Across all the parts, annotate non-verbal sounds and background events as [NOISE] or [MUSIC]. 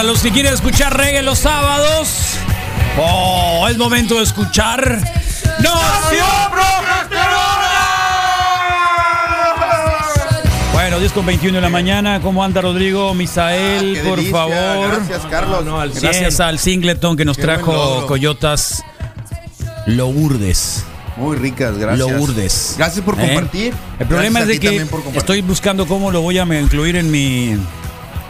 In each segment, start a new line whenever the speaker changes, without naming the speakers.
para los que quieren escuchar reggae los sábados. Oh, es momento de escuchar. ¡No! Bueno, 10 con 21 de la mañana. ¿Cómo anda Rodrigo? Misael,
Ah,
por
delicia.
favor.
Gracias, Carlos.
No, al
Gracias al Singleton que nos
Qué
trajo. Coyotas Lourdes.
Muy ricas, gracias.
Lourdes.
Gracias por
¿Eh?
compartir.
El problema
Gracias
es de que estoy buscando cómo lo voy a incluir en mi,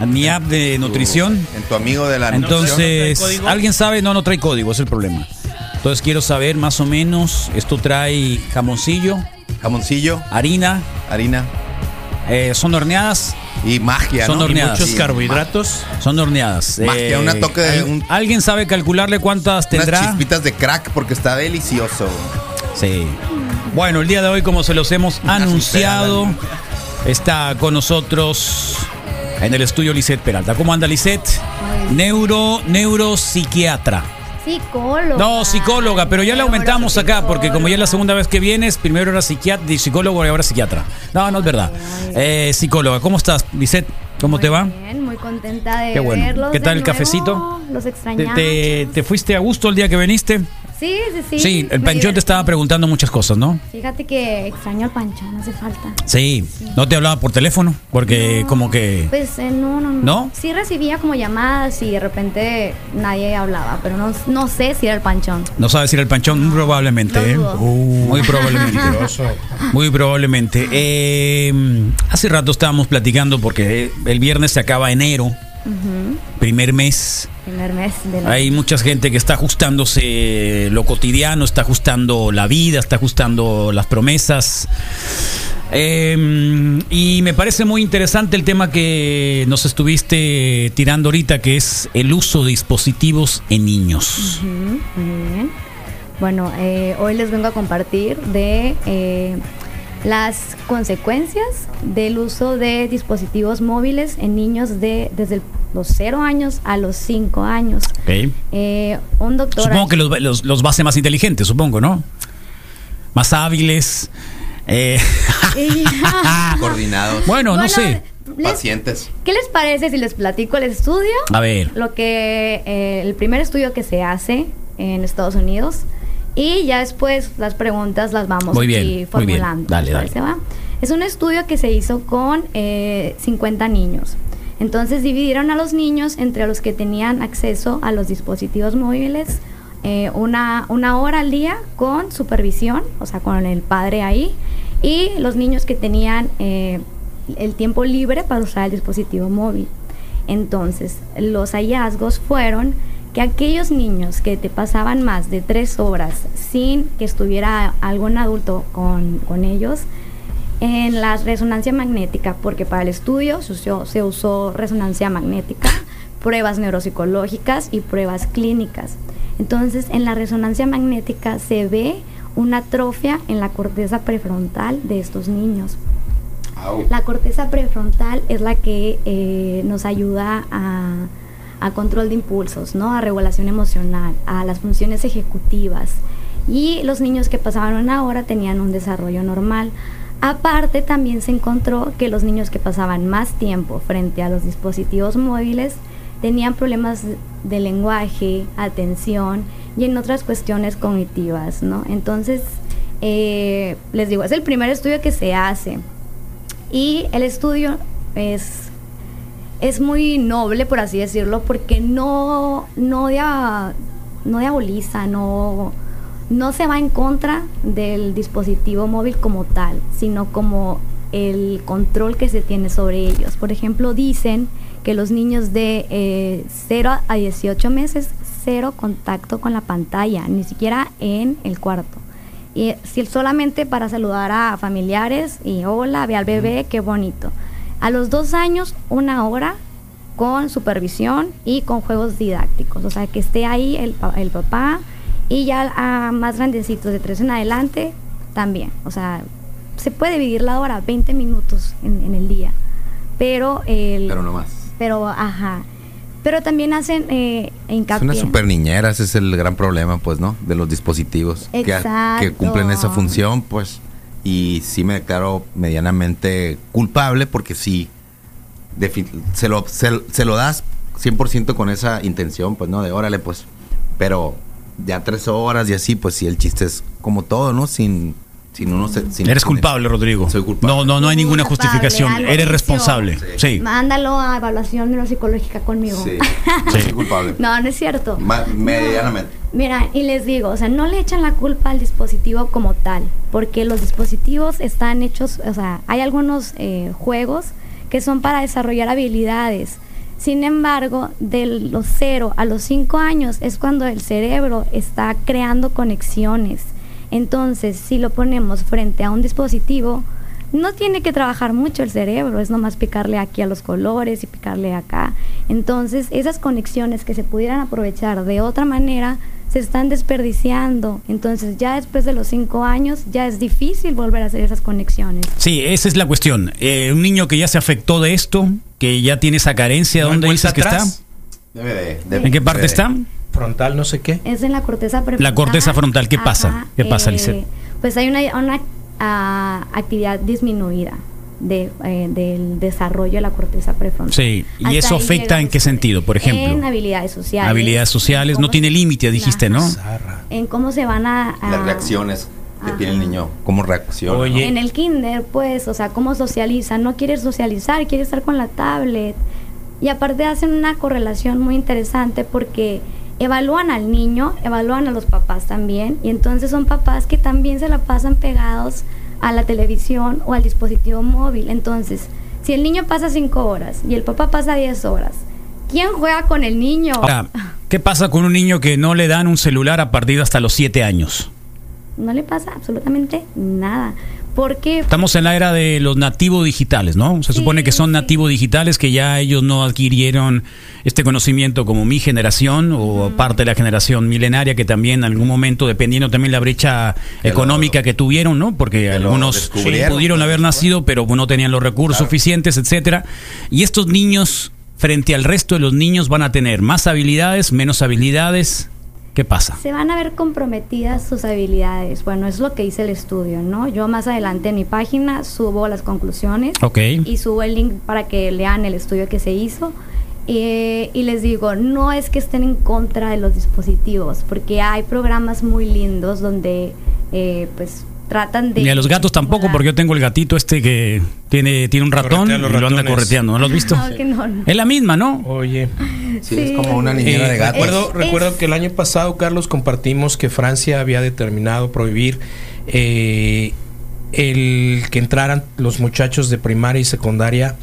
en mi app de
Tu-
nutrición.
En tu amigo de la nutrición.
Entonces. ¿alguien sabe? No, no trae código, es el problema. Entonces quiero saber más o menos, esto trae jamoncillo,
Jamoncillo,
harina,
harina
eh, son horneadas,
y magia,
Son
¿no?
horneadas.
Muchos carbohidratos.
son horneadas. Eh,
Magia, una toque de
¿al-
un-
¿Alguien sabe calcularle cuántas
Unas
tendrá?
chispitas de crack porque está delicioso.
Sí. Bueno, el día de hoy, como se los hemos anunciado, está con nosotros en el estudio Lisette Peralta. ¿Cómo anda Lisette? Neuro, neuropsiquiatra.
Psicóloga.
No, psicóloga, pero ya le aumentamos acá, porque como ya es la segunda vez que vienes, primero era psiquiatra, psicólogo y ahora psicóloga. No, no es verdad. Eh, psicóloga, ¿cómo estás, Lisette? ¿Cómo
Muy
te va?
Bien, muy contenta de
Qué bueno.
verlos.
¿Qué tal el
nuevo.
cafecito?
Los
¿Te,
extrañamos.
te, te fuiste a gusto el día que viniste?
Sí, sí, sí.
Sí, el panchón te estaba preguntando muchas cosas, ¿no?
Fíjate que extraño al panchón, hace falta.
Sí, no te hablaba por teléfono, porque
No,
como que...
Pues eh, no, no, no.
¿No?
Sí recibía como llamadas y de repente nadie hablaba, pero no, no sé si era el panchón.
No sabes si era el panchón, muy probablemente, ¿eh?
dudo.
Muy probablemente. Muy probablemente. Eh, hace rato estábamos platicando porque el viernes se acaba enero, primer mes.
Primer mes de la...
Hay mucha gente que está ajustándose lo cotidiano, está ajustando la vida, está ajustando las promesas. Eh, y me parece muy interesante el tema que nos estuviste tirando ahorita, que es el uso de dispositivos en niños.
Muy bien. Bueno, eh, hoy les vengo a compartir de eh, las consecuencias del uso de dispositivos móviles en niños de desde los 0 años a los 5 años.
Ok.
Eh, un doctor...
Supongo que los, los, los va a hacer más inteligentes, supongo, ¿no? Más hábiles. eh, [LAUGHS] [LAUGHS]
Coordinados.
bueno, no sé.
les-
Pacientes.
¿Qué les parece si les platico el estudio?
A ver.
Lo que eh, el primer estudio que se hace en Estados Unidos y ya después las preguntas las vamos
Muy bien,
aquí
muy bien.
formulando.
Dale,
¿Les
dale.
va? Es un estudio que se hizo con eh, 50 niños. Entonces dividieron a los niños entre los que tenían acceso a los dispositivos móviles eh, una, una hora al día con supervisión, o sea, con el padre ahí, y los niños que tenían eh, el tiempo libre para usar el dispositivo móvil. Entonces, los hallazgos fueron que aquellos niños que te pasaban más de tres horas sin que estuviera algún adulto con, con ellos, en la resonancia magnética, porque para el estudio se usó, se usó resonancia magnética, pruebas neuropsicológicas y pruebas clínicas. Entonces, en la resonancia magnética se ve una atrofia en la corteza prefrontal de estos niños. La corteza prefrontal es la que eh, nos ayuda a, a control de impulsos, ¿no? a regulación emocional, a las funciones ejecutivas. Y los niños que pasaban una hora tenían un desarrollo normal. Aparte, también se encontró que los niños que pasaban más tiempo frente a los dispositivos móviles tenían problemas de lenguaje, atención y en otras cuestiones cognitivas, ¿no? Entonces, eh, les digo, es el primer estudio que se hace. Y el estudio es, es muy noble, por así decirlo, porque no, no, dia- no diaboliza, no, no se va en contra del dispositivo móvil como tal, sino como el control que se tiene sobre ellos. Por ejemplo, dicen que los niños de eh, 0 a 18 meses, cero contacto con la pantalla, ni siquiera en el cuarto. Y si solamente para saludar a familiares y hola, ve al bebé, qué bonito. A los dos años, una hora con supervisión y con juegos didácticos. O sea, que esté ahí el, el papá y ya a más grandecitos de tres en adelante también. O sea, se puede dividir la hora, 20 minutos en, en el día. Pero el...
Pero no más.
Pero, ajá. Pero también hacen eh, hincapié.
una super niñera, ese es el gran problema, pues, ¿no? De los dispositivos. que- Que,
Exacto.
cumplen esa función, pues. Y sí me declaro medianamente culpable porque sí, se lo, se, se lo das 100% con esa intención, pues, ¿no? De órale, pues. Pero ya tres horas y así, pues sí, el chiste es como todo, ¿no? Sin, se-
Eres culpable, Rodrigo.
Soy culpable.
No, no, no hay ninguna justificación. Eres responsable. Sí.
Mándalo a evaluación neuropsicológica conmigo.
Sí,
Sí. [LAUGHS]
soy culpable.
no, no es cierto.
Ma- medianamente.
Mira, y les digo, o sea, no le echan la culpa al dispositivo como tal, porque los dispositivos están hechos, o sea, hay algunos eh, juegos que son para desarrollar habilidades. Sin embargo, de los 0 a los 5 años es cuando el cerebro está creando conexiones. Entonces, si lo ponemos frente a un dispositivo, no tiene que trabajar mucho el cerebro, es nomás picarle aquí a los colores y picarle acá. Entonces, esas conexiones que se pudieran aprovechar de otra manera se están desperdiciando. Entonces, ya después de los cinco años, ya es difícil volver a hacer esas conexiones.
Sí, esa es la cuestión. Eh, un niño que ya se afectó de esto, que ya tiene esa carencia,
¿No hay
¿dónde dices que está?
atrás?
Debe de- debe-
¿En qué parte está?
Frontal, no sé qué.
Es en la corteza prefrontal.
La corteza frontal, ¿qué pasa? ¿Qué pasa, Lisette?
Pues hay una, una, ah, actividad disminuida de, eh, del desarrollo de la corteza prefrontal.
Sí, ¿y
Hasta
eso afecta en qué sentido, por ejemplo?
En habilidades sociales.
Habilidades sociales, no tiene límite, dijiste, ¿no?
En cómo se van a... a-
Las reacciones que
Ajá.
tiene el niño. ¿Cómo reacciona?
Oye.
En el kinder, pues, o sea, cómo socializa. No quiere socializar, quiere estar con la tablet. Y aparte hacen una correlación muy interesante porque evalúan al niño, evalúan a los papás también. Y entonces son papás que también se la pasan pegados a la televisión o al dispositivo móvil. Entonces, si el niño pasa 5 horas y el papá pasa 10 horas, ¿quién juega con el niño?
Ahora, ¿qué pasa con un niño que no le dan un celular a partir de hasta los siete años?
No le pasa absolutamente nada. Porque
Estamos en la era de los nativos digitales, ¿no? Se
Sí,
supone que son
sí.
nativos digitales que ya ellos no adquirieron este conocimiento como mi generación o parte de la generación milenaria que también en algún momento, dependiendo también la brecha
Que lo-
económica que tuvieron, ¿no? Porque
que
algunos pudieron haber
después.
nacido, pero no tenían los recursos
Claro.
suficientes, etcétera. Y estos niños, frente al resto de los niños, van a tener más habilidades, menos habilidades. ¿Qué pasa?
Se van a ver comprometidas sus habilidades. Bueno, es lo que dice el estudio, ¿no? Yo más adelante en mi página subo las conclusiones
Ok.
y subo el link para que lean el estudio que se hizo. Eh, y les digo, no es que estén en contra de los dispositivos, porque hay programas muy lindos donde eh, pues tratan de...
Ni a los gatos tampoco, porque yo tengo el gatito este que tiene, tiene un ratón y lo anda correteando. ¿No lo has visto?
No, que no, no.
Es la misma, ¿no?
Oye.
Sí, es como una niñera
Eh,
de gatos.
Recuerdo,
Es-
recuerdo
es-
que el año pasado, Carlos, compartimos que Francia había determinado prohibir eh, el que entraran los muchachos de primaria y secundaria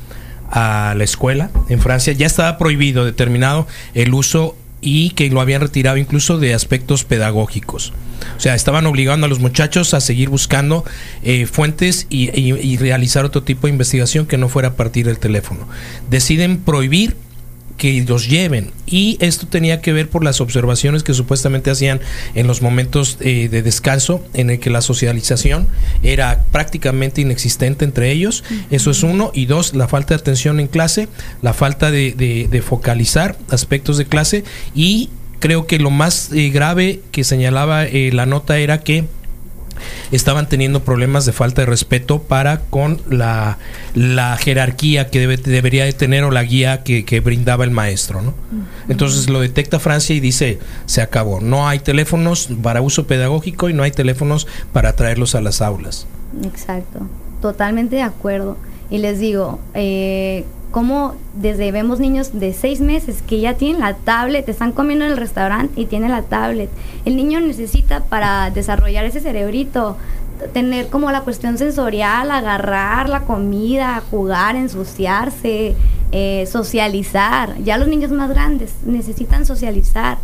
a la escuela. En Francia ya estaba prohibido, determinado el uso y que lo habían retirado incluso de aspectos pedagógicos. O sea, estaban obligando a los muchachos a seguir buscando eh, fuentes y, y- y realizar otro tipo de investigación que no fuera a partir del teléfono. Deciden prohibir que los lleven. Y esto tenía que ver por las observaciones que supuestamente hacían en los momentos eh, de descanso en el que la socialización era prácticamente inexistente entre ellos. Eso es uno. Y dos la falta de atención en clase la falta de, de- de focalizar aspectos de clase. Y creo que lo más eh, grave que señalaba eh, la nota era que estaban teniendo problemas de falta de respeto para con la, la jerarquía que debe- debería de tener o la guía que, que brindaba el maestro. ¿no? Entonces lo detecta Francia y dice, se acabó, no hay teléfonos para uso pedagógico y no hay teléfonos para traerlos a las aulas.
Exacto, totalmente de acuerdo. Y les digo, eh, como desde vemos niños de seis meses que ya tienen la tablet, están comiendo en el restaurante y tienen la tablet. El niño necesita para desarrollar ese cerebrito tener como la cuestión sensorial, agarrar la comida, jugar, ensuciarse, eh, socializar. Ya los niños más grandes necesitan socializar.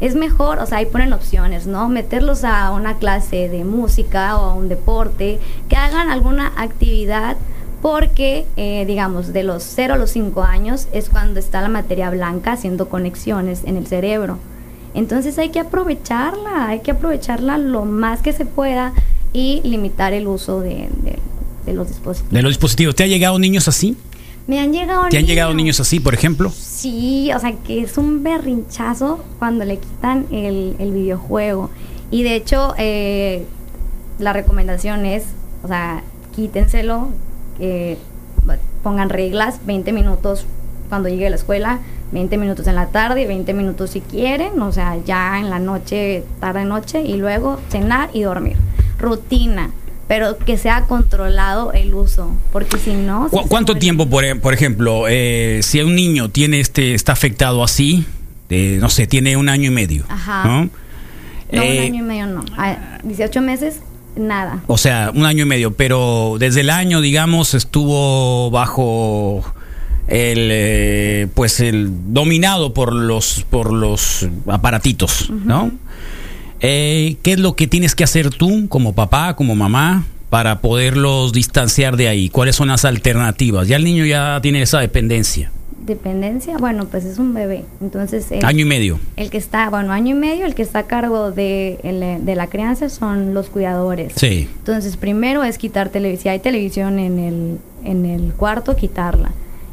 Es mejor, o sea, ahí ponen opciones, ¿no? Meterlos a una clase de música o a un deporte, que hagan alguna actividad porque, eh, digamos, de los 0 a los 5 años es cuando está la materia blanca haciendo conexiones en el cerebro. Entonces hay que aprovecharla, hay que aprovecharla lo más que se pueda y limitar el uso de, de- de los dispositivos.
De los dispositivos. ¿Te ha llegado niños así?
Me han llegado
¿Te han llegado niños así, por ejemplo?
Sí, o sea, que es un berrinchazo cuando le quitan el, el videojuego. Y de hecho, eh, la recomendación es, o sea, quítenselo, eh, pongan reglas, 20 minutos cuando llegue a la escuela, 20 minutos en la tarde y 20 minutos si quieren, o sea, ya en la noche, tarde noche, y luego cenar y dormir. Rutina, pero que sea controlado el uso, porque si no...
¿Cu-
sí se
¿Cuánto tiempo, por, e- por ejemplo, eh, si un niño tiene este, está afectado así, eh, no sé, tiene un año y medio,
Ajá.
¿no?
No,
Eh,
un año y medio no. A 18 meses, nada.
O sea, un año y medio, pero desde el año, digamos, estuvo bajo el, eh, pues el dominado por los, por los aparatitos, ¿no? Eh, ¿Qué es lo que tienes que hacer tú como papá, como mamá, para poderlos distanciar de ahí? ¿Cuáles son las alternativas? Ya el niño ya tiene esa dependencia,
Dependencia, bueno, pues es un bebé. Entonces, el,
año y medio.
el que está, bueno, año y medio, el que está a cargo de, el- de la crianza son los cuidadores.
Sí.
Entonces, primero es quitar televisión. Si hay televisión en el, en el cuarto, quitarla.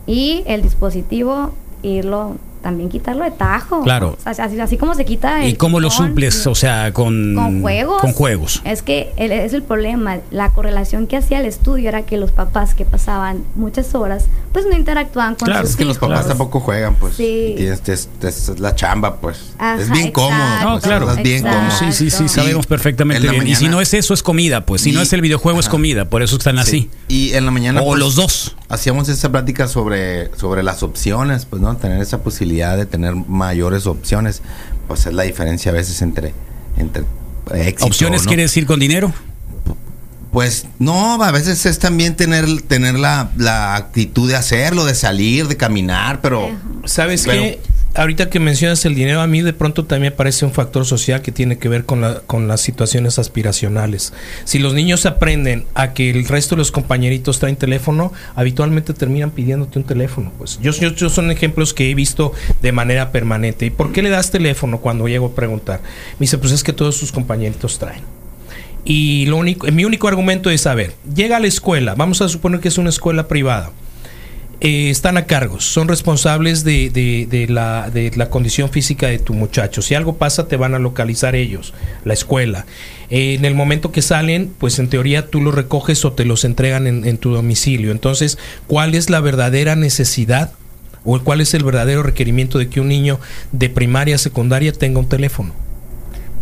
Y el dispositivo, irlo, también quitarlo de tajo.
Claro.
O sea, así, así como se quita
¿Y cómo lo suples? O sea, con,
con juegos.
Con juegos.
Es que el- es el problema. La correlación que hacía el estudio era que los papás que pasaban muchas horas, pues no interactuaban con
Claro,
sus
Es que los papás tampoco juegan, pues.
Sí.
Y es, es- es la chamba, pues.
Ajá,
es bien cómodo.
No, claro.
Es bien
exacto.
cómodo.
Sí, sí, sí, sabemos
Y
perfectamente y si no es eso, es comida, pues. Si no es el videojuego, es comida. Por eso están así.
Sí. Y en la mañana.
O
pues,
los dos.
Hacíamos esa plática sobre, sobre las opciones, pues, ¿no? Tener esa posibilidad de tener mayores opciones. Pues es la diferencia a veces entre, entre éxito.
¿Opciones
¿no?
quiere decir con dinero?
Pues no, a veces es también tener, tener la, la actitud de hacerlo, de salir, de caminar, pero.
¿Sabes
Pero-
qué? Ahorita que mencionas el dinero, a mí de pronto también me parece un factor social que tiene que ver con, la, con las situaciones aspiracionales. Si los niños aprenden a que el resto de los compañeritos traen teléfono, habitualmente terminan pidiéndote un teléfono. Pues yo, yo, yo son ejemplos que he visto de manera permanente. ¿Y por qué le das teléfono cuando llego a preguntar? Me dice, pues es que todos sus compañeritos traen. Y lo único, mi único argumento es, a ver, llega a la escuela, vamos a suponer que es una escuela privada eh, están a cargo, son responsables de, la, condición física de tu muchacho. Si algo pasa, te van a localizar ellos, la escuela. En el momento que salen, pues en teoría tú los recoges o te los entregan en, en tu domicilio. Entonces, ¿cuál es la verdadera necesidad o cuál es el verdadero requerimiento de que un niño de primaria, secundaria tenga un teléfono?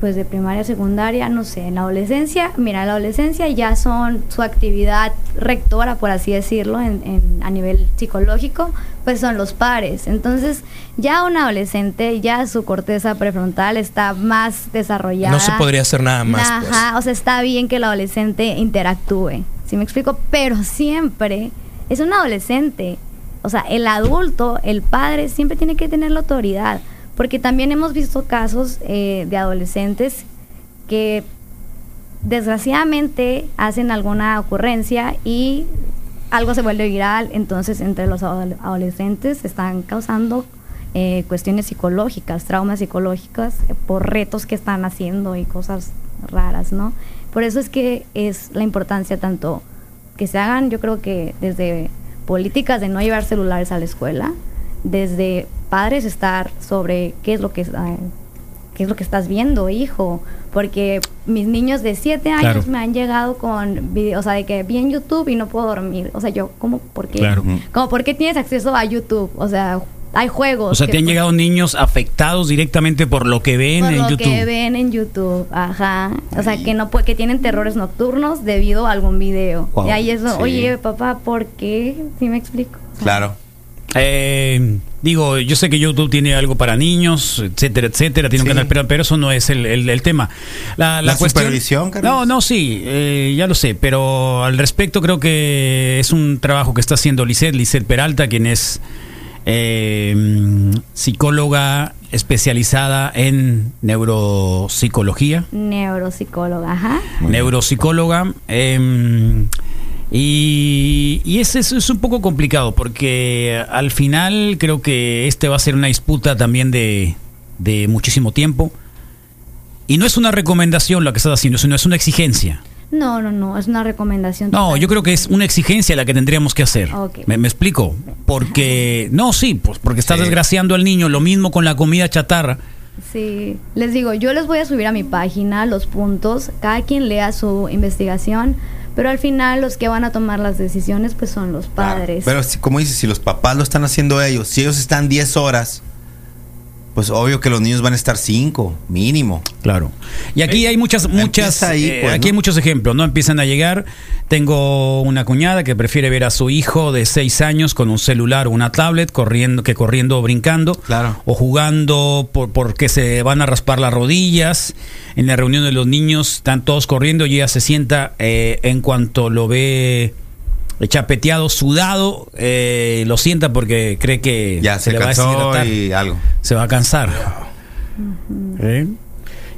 Pues de primaria, secundaria, no sé, en la adolescencia, mira, en la adolescencia ya son su actividad rectora, por así decirlo, en, en- a nivel psicológico, pues son los pares. Entonces, ya un adolescente, ya su corteza prefrontal está más desarrollada.
No se podría hacer nada más. pues.
Ajá, o sea, está bien que el adolescente interactúe, ¿sí me explico? Pero siempre es un adolescente. O sea, el adulto, el padre, siempre tiene que tener la autoridad. Porque también hemos visto casos eh, de adolescentes que desgraciadamente hacen alguna ocurrencia y algo se vuelve viral, entonces entre los adole- adolescentes están causando eh, cuestiones psicológicas, traumas psicológicas por retos que están haciendo y cosas raras, ¿no? Por eso es que es la importancia tanto que se hagan, yo creo que desde políticas de no llevar celulares a la escuela, desde padres estar sobre qué es lo que es, eh, qué es lo que estás viendo, hijo, porque mis niños de 7 años
Claro.
me han llegado con videos, o sea, de que vi en YouTube y no puedo dormir. O sea, yo, ¿cómo? ¿Por qué?
Claro.
Como, ¿por qué tienes acceso a YouTube? O sea, hay juegos.
O sea, te han
por-
llegado niños afectados directamente por lo que ven
por
en
lo
YouTube.
que ven en YouTube, ajá. O sea, que no puede, que tienen terrores nocturnos debido a algún video.
Wow,
Y ahí es,
sí.
oye, papá, ¿por qué? ¿Sí me explico? O sea,
Claro.
Eh, digo, yo sé que YouTube tiene algo para niños, etcétera, etcétera, tiene un
Sí.
canal, pero, pero eso no es el, el- el tema. La,
La supervisión, Carlos.
No, no, sí, eh, ya lo sé, pero al respecto creo que es un trabajo que está haciendo Lisette, Lisette Peralta, quien es eh, psicóloga especializada en neuropsicología
Neuropsicóloga, ajá.
Neuropsicóloga. Y, y es, es, es un poco complicado porque al final creo que este va a ser una disputa también de, de muchísimo tiempo. Y no es una recomendación lo que estás haciendo, sino es una exigencia.
No, no, no, es una recomendación.
No,
total.
yo creo que es una exigencia la que tendríamos que hacer. ¿Me, me explico? Porque, no, sí, pues porque estás
Sí.
desgraciando al niño, lo mismo con la comida chatarra.
Sí, les digo, yo les voy a subir a mi página los puntos, cada quien lea su investigación, pero al final los que van a tomar las decisiones pues son los
Claro.
padres.
Pero si- como dices, si los papás lo están haciendo ellos, si ellos están 10 horas, pues obvio que los niños van a estar 5, mínimo.
Claro. Y aquí hay muchas, muchas,
ahí,
eh,
pues,
aquí
¿no?
hay muchos ejemplos, ¿no? Empiezan a llegar. Tengo una cuñada que prefiere ver a su hijo de seis años con un celular o una tablet corriendo, que corriendo o brincando.
Claro.
O jugando por, porque se van a raspar las rodillas. En la reunión de los niños están todos corriendo y ella se sienta eh, en cuanto lo ve chapeteado, sudado, eh, lo sienta porque cree que
Ya se,
le va a
y algo.
Se va a cansar. ¿Eh?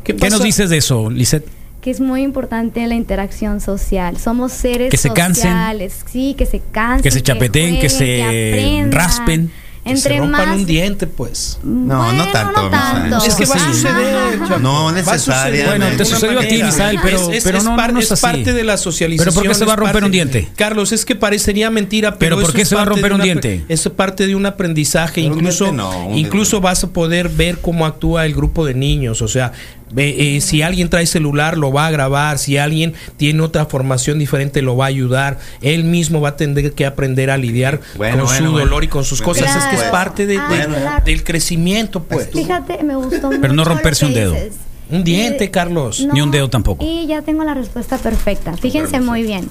¿Qué,
¿Qué nos dices de eso, Lisette?
que es muy importante la interacción social. Somos seres
Que se cansen.
sociales, sí, que se cansen,
Que se chapeteen, que
jueguen,
se raspen.
Que se
Entre
rompan
más
un diente, pues.
No, no tanto,
no tanto.
Es que va a suceder.
No necesariamente. Bueno, te
sucedió a ti. Misael, pero-
es,
pero
es
no,
par-
no es
es
así.
parte de la socialización.
¿Pero por qué se va a romper
parte
un diente?
Carlos, es que parecería mentira, pero,
¿Pero por qué se va a romper un diente?
Es parte de un aprendizaje. Incluso
diente no, un
incluso vas a poder ver cómo actúa el grupo de niños. O sea, ve, eh, si alguien trae celular, lo va a grabar. Si alguien tiene otra formación diferente, lo va a ayudar. Él mismo va a tener que aprender a lidiar
Bueno,
con
bueno,
su
bueno.
dolor y con sus cosas. es que es
Claro.
parte de- de-
claro.
del crecimiento, pues.
Fíjate, me gustó
Pero no romperse un dedo.
dices.
Un diente,
Y-
Carlos.
Ni un dedo tampoco.
Y ya tengo la respuesta perfecta. Fíjense muy bien.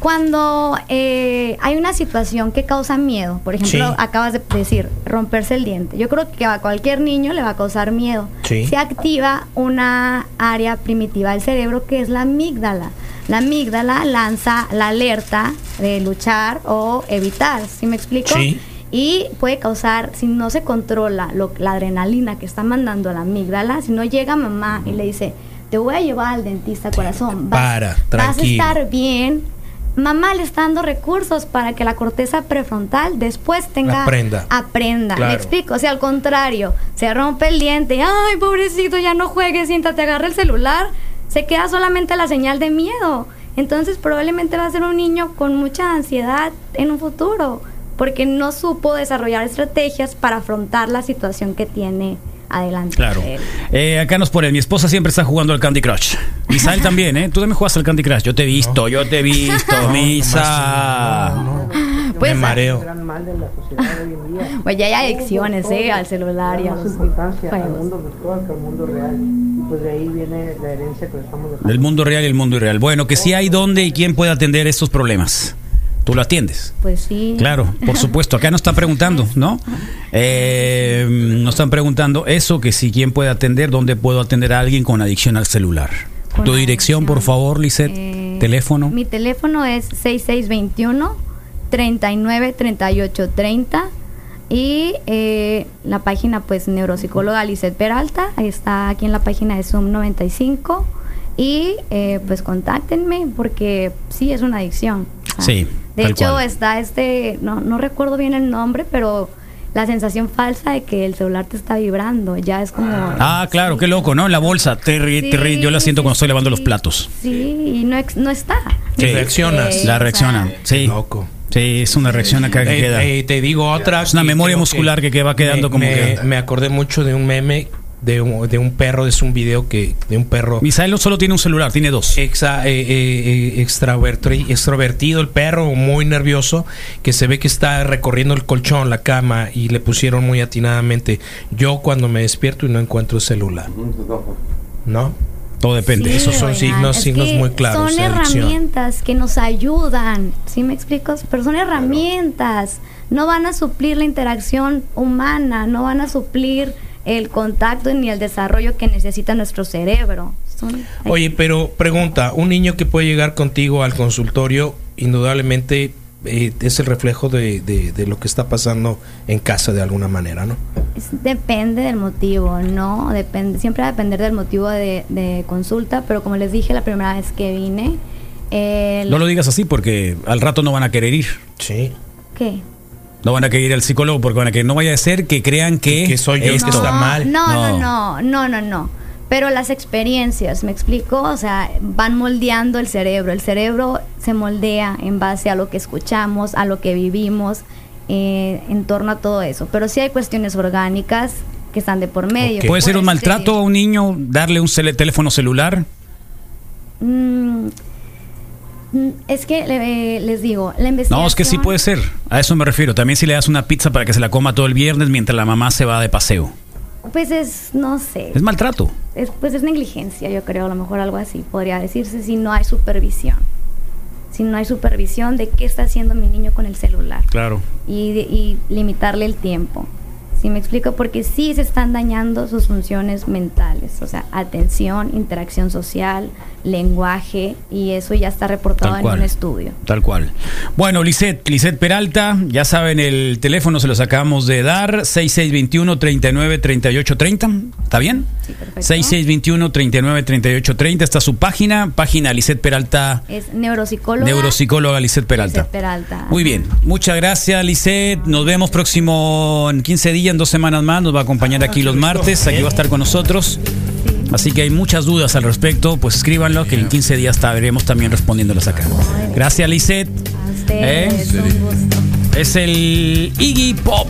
Cuando eh, hay una situación que causa miedo, por ejemplo,
Sí.
acabas de decir romperse el diente. Yo creo que a cualquier niño le va a causar miedo.
Sí.
Se activa una área primitiva del cerebro que es la amígdala. La amígdala lanza la alerta de luchar o evitar. ¿Sí me explico?
Sí.
Y puede causar, si no se controla lo- la adrenalina que está mandando la amígdala, si no llega mamá y le dice, te voy a llevar al dentista corazón, vas,
Para,
vas a estar bien. Mamá le está dando recursos para que la corteza prefrontal después tenga
Aprenda.
aprenda.
Claro.
Me explico, o sea, al contrario, se rompe el diente, ay, pobrecito, ya no juegues, siéntate, agarra el celular, se queda solamente la señal de miedo. Entonces, probablemente va a ser un niño con mucha ansiedad en un futuro, porque no supo desarrollar estrategias para afrontar la situación que tiene adelante.
Claro. Eh, acá nos ponen, mi esposa siempre está jugando al Candy Crush. Misael también, ¿eh? Tú también juegas al Candy Crush. Yo te he visto, yo te he visto, Misa.
Pues,
me mareo.
Pues ya hay adicciones, ¿eh? Al celular y a los
al
juegos.
mundo virtual que al mundo real. Y pues de ahí viene la herencia que le estamos dejando.
El mundo real y el mundo irreal. Bueno, que si hay dónde y quién puede atender estos problemas. Tú lo atiendes.
Pues sí.
Claro, por supuesto. Acá nos están preguntando, ¿no? Eh, nos están preguntando eso, que si quién puede atender, dónde puedo atender a alguien con adicción al celular.
Con
tu dirección, por favor, Lisette.
Eh,
Teléfono.
Mi teléfono es 6621 39 38 30 y eh, la página pues neuropsicóloga Lisette Peralta, ahí está aquí en la página de Zoom 95 y eh, pues contáctenme porque sí es una adicción.
Sí,
De
tal
hecho
cual.
está este, no, no recuerdo bien el nombre, pero la sensación falsa de que el celular te está vibrando, ya es como...
Ah, claro, qué loco, ¿no? En la bolsa. Terri, terri, yo la siento
Sí,
cuando estoy
sí,
lavando los
sí.
platos.
Sí, y no, no está.
Sí.
reaccionas.
La
o sea,
reacciona. Sí.
Loco.
Sí, es una reacción acá que
Eh,
queda.
eh, te digo otra.
Es una memoria muscular que- que va quedando
me-
como
me,
que-
Me acordé mucho de un meme de un, de un perro. Es un video que de un perro
Misael no solo tiene un celular, tiene dos.
exa- eh, eh, eh, extravertri- extrovertido, el perro, muy nervioso, que se ve que está recorriendo el colchón, la cama, y le pusieron muy atinadamente. Yo cuando me despierto y no encuentro el celular. ¿No?
Todo depende.
Sí,
Esos son
oigan,
signos-
es
signos muy claros
Son herramientas que nos ayudan, ¿sí me explico? Pero son herramientas, no van a suplir la interacción humana, no van a suplir el contacto ni el desarrollo que necesita nuestro cerebro. Son-
Oye, pero pregunta, un niño que puede llegar contigo al consultorio, indudablemente eh, es el reflejo de, de- de lo que está pasando en casa de alguna manera, ¿no?
es- depende del motivo, ¿no? Depende, siempre va a depender del motivo de, de consulta, pero como les dije la primera vez que vine, eh,
No lo digas así porque al rato no van a querer ir.
Sí.
¿qué?
No van a querer ir al psicólogo porque van a querer. No vaya a ser que crean que.
Que soy yo que está mal.
No,
No.
no, no, no, no. Pero las experiencias, ¿me explico? O sea, van moldeando el cerebro. El cerebro se moldea en base a lo que escuchamos, a lo que vivimos, eh, en torno a todo eso. Pero sí hay cuestiones orgánicas que están de por medio.
¿Puede ser un maltrato a un niño darle un teléfono celular?
Mm, Es que le- les digo, la investigación...
No, es que sí puede ser. A eso me refiero. También si le das una pizza para que se la coma todo el viernes mientras la mamá se va de paseo.
Pues es, no sé.
Es maltrato.
Es, pues es negligencia, yo creo, a lo mejor algo así podría decirse si no hay supervisión. Si no hay supervisión de qué está haciendo mi niño con el celular
Claro.
y limitarle el tiempo. ¿Sí me explico? Porque sí se están dañando sus funciones mentales, o sea, atención, interacción social, lenguaje, y eso ya está reportado
Tal
en
cual.
un estudio.
Tal cual. Bueno, Lisette, Lisette Peralta, ya saben, el teléfono se los acabamos de dar, 6621-393830, ¿está bien?
Sí, perfecto.
6621-393830, está su página, página Lisette Peralta,
Es neuropsicóloga.
neuropsicóloga Peralta.
Peralta.
Muy bien, muchas gracias Lisette, nos vemos próximo en 15 días, en dos semanas más, nos va a acompañar aquí los martes, aquí va a estar con nosotros.
Sí.
Así que hay muchas dudas al respecto, pues escríbanlo, que en 15 días estaremos también respondiéndolas acá. Gracias, Lisette.
A ustedes,
¿Eh?
un gusto.
Es el Iggy Pop.